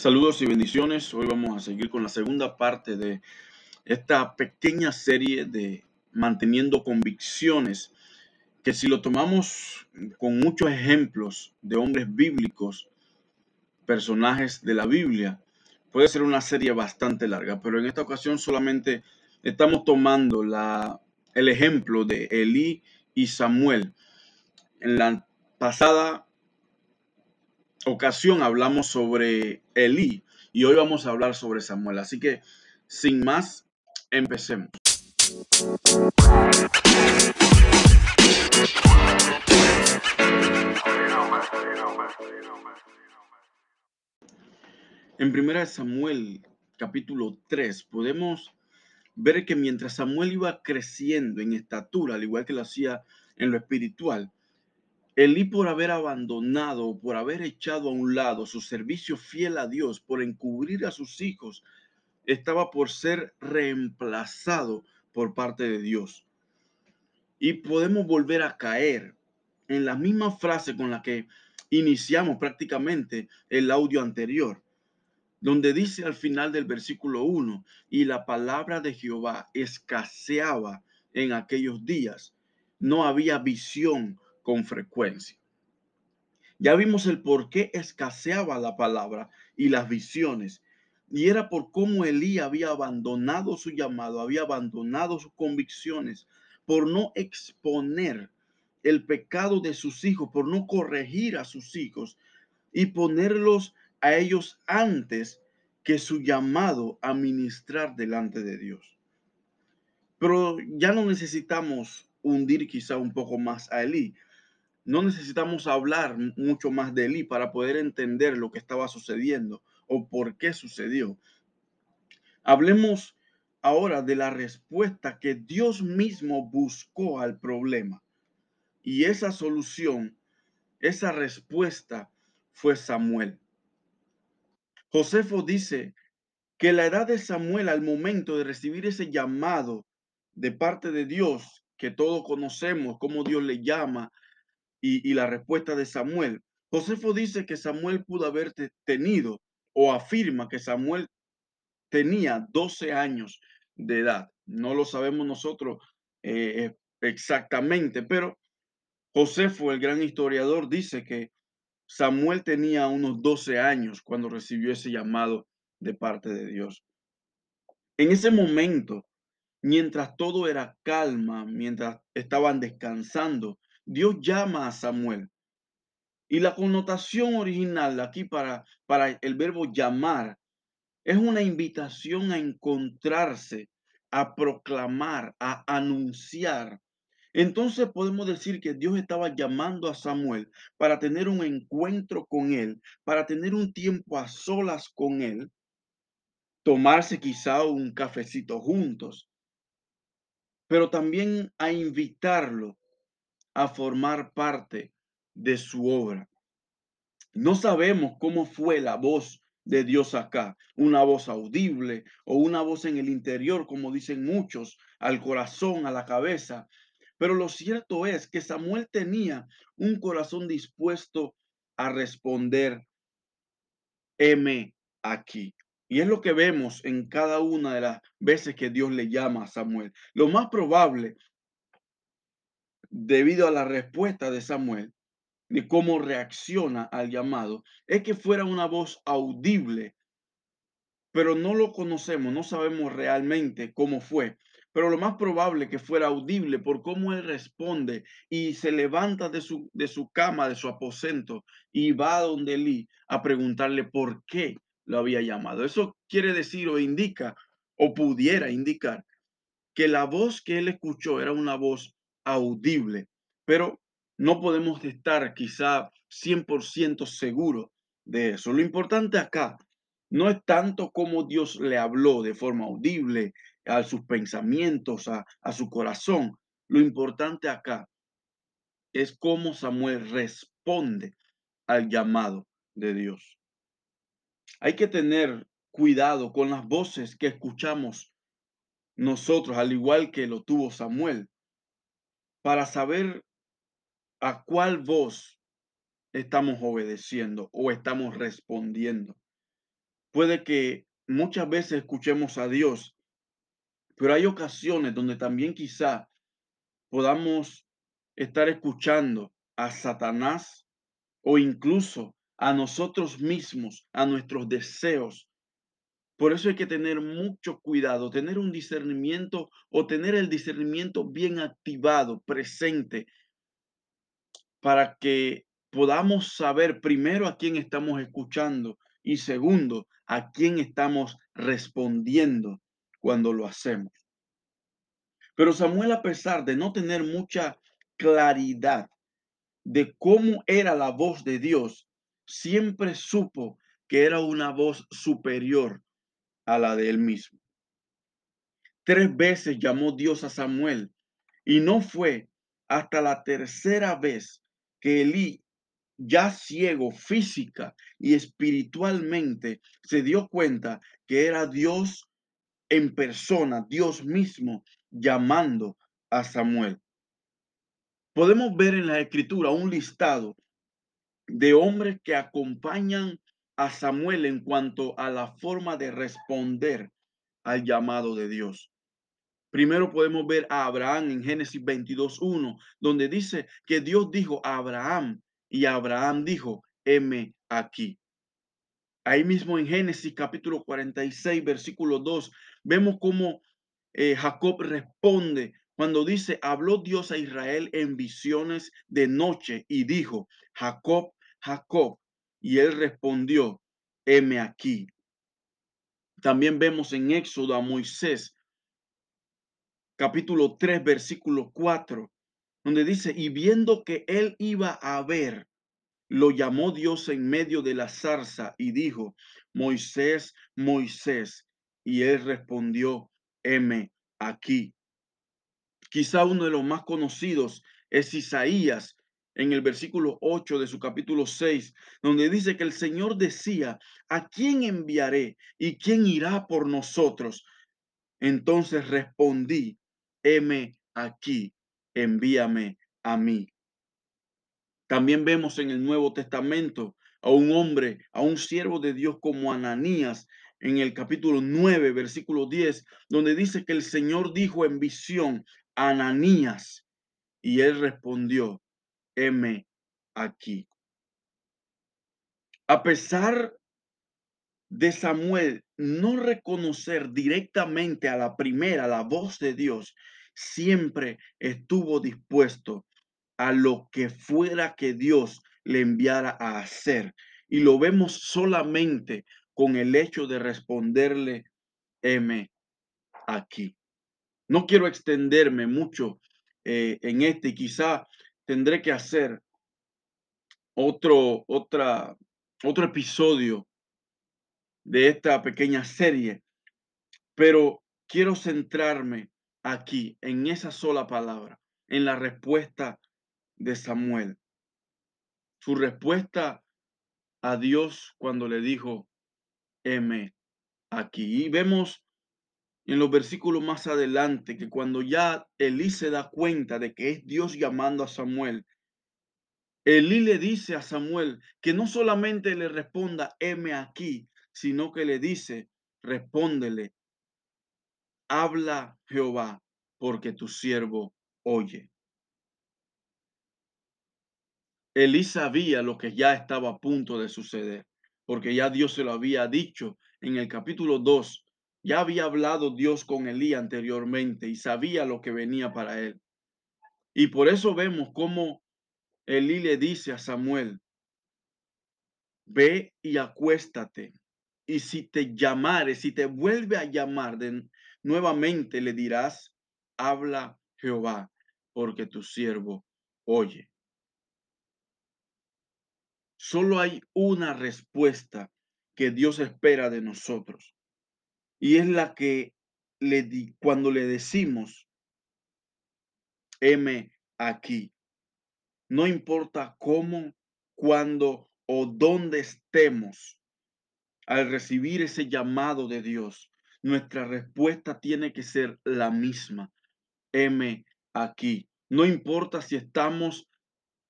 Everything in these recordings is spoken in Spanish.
Saludos y bendiciones. Hoy vamos a seguir con la segunda parte de esta pequeña serie de manteniendo convicciones, que si lo tomamos con muchos ejemplos de hombres bíblicos, personajes de la Biblia, puede ser una serie bastante larga, pero en esta ocasión solamente estamos tomando la, el ejemplo de Elí y Samuel. En la pasada ocasión hablamos sobre Elí y hoy vamos a hablar sobre Samuel. Así que, sin más, empecemos. En primera Samuel, capítulo 3, podemos ver que mientras Samuel iba creciendo en estatura, al igual que lo hacía en lo espiritual, Elí por haber abandonado, por haber echado a un lado su servicio fiel a Dios, por encubrir a sus hijos, estaba por ser reemplazado por parte de Dios. Y podemos volver a caer en la misma frase con la que iniciamos prácticamente el audio anterior, donde dice al final del versículo 1, y la palabra de Jehová escaseaba en aquellos días, no había visión con frecuencia. Ya vimos el por qué escaseaba la palabra y las visiones. Y era por cómo Elí había abandonado su llamado, había abandonado sus convicciones, por no exponer el pecado de sus hijos, por no corregir a sus hijos y ponerlos a ellos antes que su llamado a ministrar delante de Dios. Pero ya no necesitamos hundir quizá un poco más a Elí, no necesitamos hablar mucho más de Elí para poder entender lo que estaba sucediendo o por qué sucedió. Hablemos ahora de la respuesta que Dios mismo buscó al problema. Y esa solución, esa respuesta fue Samuel. Josefo dice que la edad de Samuel al momento de recibir ese llamado de parte de Dios, que todos conocemos, cómo Dios le llama y, la respuesta de Samuel. Josefo dice que Samuel pudo haber tenido o afirma que Samuel tenía 12 años de edad. No lo sabemos nosotros eh, eh, exactamente, pero Josefo, el gran historiador, dice que Samuel tenía unos 12 años cuando recibió ese llamado de parte de Dios. En ese momento, mientras todo era calma, mientras estaban descansando, Dios llama a Samuel. Y la connotación original aquí para, para el verbo llamar es una invitación a encontrarse, a proclamar, a anunciar. Entonces podemos decir que Dios estaba llamando a Samuel para tener un encuentro con él, para tener un tiempo a solas con él, tomarse quizá un cafecito juntos, pero también a invitarlo a formar parte de su obra. No sabemos cómo fue la voz de Dios acá, una voz audible o una voz en el interior, como dicen muchos, al corazón, a la cabeza. Pero lo cierto es que Samuel tenía un corazón dispuesto a responder, M aquí. Y es lo que vemos en cada una de las veces que Dios le llama a Samuel. Lo más probable debido a la respuesta de Samuel, de cómo reacciona al llamado, es que fuera una voz audible, pero no lo conocemos, no sabemos realmente cómo fue, pero lo más probable que fuera audible por cómo él responde y se levanta de su, de su cama, de su aposento y va a donde Lee a preguntarle por qué lo había llamado. Eso quiere decir o indica o pudiera indicar que la voz que él escuchó era una voz audible, pero no podemos estar quizá 100% seguros de eso. Lo importante acá no es tanto cómo Dios le habló de forma audible a sus pensamientos, a, a su corazón. Lo importante acá es cómo Samuel responde al llamado de Dios. Hay que tener cuidado con las voces que escuchamos nosotros, al igual que lo tuvo Samuel para saber a cuál voz estamos obedeciendo o estamos respondiendo. puede que muchas veces escuchemos a Dios, pero hay ocasiones donde también quizá podamos estar escuchando a Satanás o incluso a nosotros mismos, a nuestros deseos. Por eso hay que tener mucho cuidado, tener un discernimiento o tener el discernimiento bien activado, presente, para que podamos saber primero a quién estamos escuchando y segundo, a quién estamos respondiendo cuando lo hacemos. Pero Samuel, a pesar de no tener mucha claridad de cómo era la voz de Dios, siempre supo que era una voz superior a la de él mismo. Tres veces llamó Dios a Samuel y no fue hasta la tercera vez que Elí, ya ciego física y espiritualmente, se dio cuenta que era Dios en persona, Dios mismo, llamando a Samuel. Podemos ver en la escritura un listado de hombres que acompañan a Samuel en cuanto a la forma de responder al llamado de Dios. Primero podemos ver a Abraham en Génesis 22.1, donde dice que Dios dijo a Abraham y Abraham dijo, heme aquí. Ahí mismo en Génesis capítulo 46, versículo 2, vemos cómo eh, Jacob responde cuando dice, habló Dios a Israel en visiones de noche y dijo, Jacob, Jacob. Y él respondió, heme aquí. También vemos en Éxodo a Moisés, capítulo 3, versículo 4, donde dice, y viendo que él iba a ver, lo llamó Dios en medio de la zarza y dijo, Moisés, Moisés. Y él respondió, heme aquí. Quizá uno de los más conocidos es Isaías en el versículo 8 de su capítulo 6, donde dice que el Señor decía, ¿a quién enviaré y quién irá por nosotros? Entonces respondí, heme aquí, envíame a mí. También vemos en el Nuevo Testamento a un hombre, a un siervo de Dios como Ananías, en el capítulo 9, versículo 10, donde dice que el Señor dijo en visión, Ananías, y él respondió, heme aquí. A pesar de Samuel no reconocer directamente a la primera la voz de Dios, siempre estuvo dispuesto a lo que fuera que Dios le enviara a hacer. Y lo vemos solamente con el hecho de responderle, heme aquí. No quiero extenderme mucho eh, en este quizá tendré que hacer otro, otra, otro episodio de esta pequeña serie, pero quiero centrarme aquí en esa sola palabra, en la respuesta de Samuel. Su respuesta a Dios cuando le dijo, heme aquí. Y vemos en los versículos más adelante que cuando ya Elí se da cuenta de que es Dios llamando a Samuel, Elí le dice a Samuel que no solamente le responda, heme aquí, sino que le dice, respóndele, habla Jehová, porque tu siervo oye. Elí sabía lo que ya estaba a punto de suceder, porque ya Dios se lo había dicho en el capítulo 2. Ya había hablado Dios con Elí anteriormente y sabía lo que venía para él. Y por eso vemos cómo Elí le dice a Samuel, ve y acuéstate. Y si te llamare, si te vuelve a llamar de, nuevamente, le dirás, habla Jehová, porque tu siervo oye. Solo hay una respuesta que Dios espera de nosotros. Y es la que le di, cuando le decimos, heme aquí. No importa cómo, cuándo o dónde estemos al recibir ese llamado de Dios, nuestra respuesta tiene que ser la misma. Heme aquí. No importa si estamos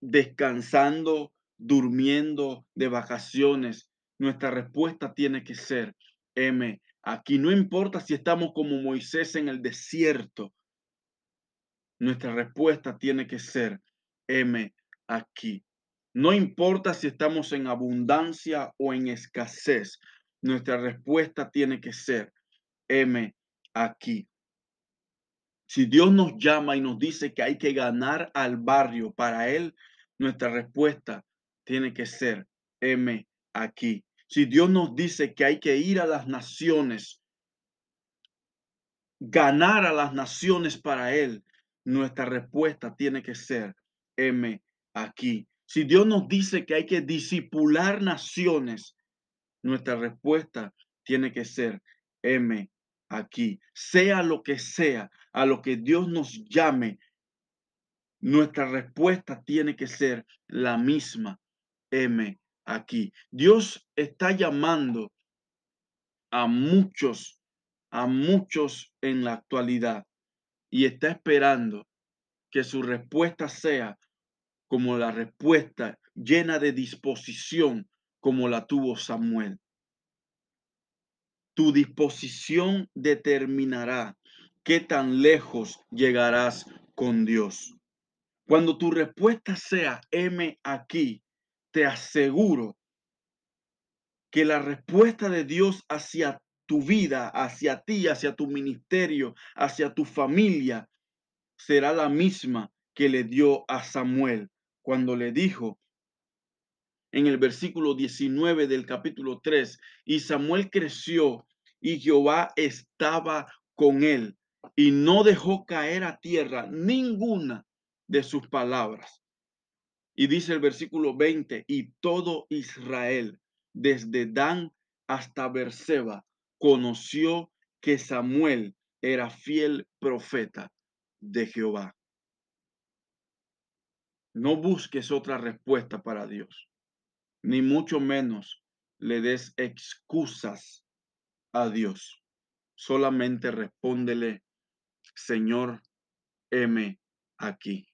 descansando durmiendo de vacaciones nuestra respuesta tiene que ser, M, aquí. No importa si estamos como Moisés en el desierto, nuestra respuesta tiene que ser, M, aquí. No importa si estamos en abundancia o en escasez, nuestra respuesta tiene que ser, M, aquí. Si Dios nos llama y nos dice que hay que ganar al barrio para Él, nuestra respuesta tiene que ser, M, aquí. Si Dios nos dice que hay que ir a las naciones, ganar a las naciones para Él, nuestra respuesta tiene que ser, M, aquí. Si Dios nos dice que hay que disipular naciones, nuestra respuesta tiene que ser, M, aquí. Sea lo que sea, a lo que Dios nos llame, nuestra respuesta tiene que ser la misma, M, aquí. Dios está llamando a muchos, a muchos en la actualidad y está esperando que su respuesta sea como la respuesta llena de disposición como la tuvo Samuel. Tu disposición determinará qué tan lejos llegarás con Dios. Cuando tu respuesta sea M aquí, te aseguro que la respuesta de Dios hacia tu vida, hacia ti, hacia tu ministerio, hacia tu familia, será la misma que le dio a Samuel cuando le dijo en el versículo 19 del capítulo 3, y Samuel creció y Jehová estaba con él y no dejó caer a tierra ninguna de sus palabras. Y dice el versículo 20, y todo Israel, desde Dan hasta Berseba, conoció que Samuel era fiel profeta de Jehová. No busques otra respuesta para Dios, ni mucho menos le des excusas a Dios. Solamente respóndele, Señor, M aquí.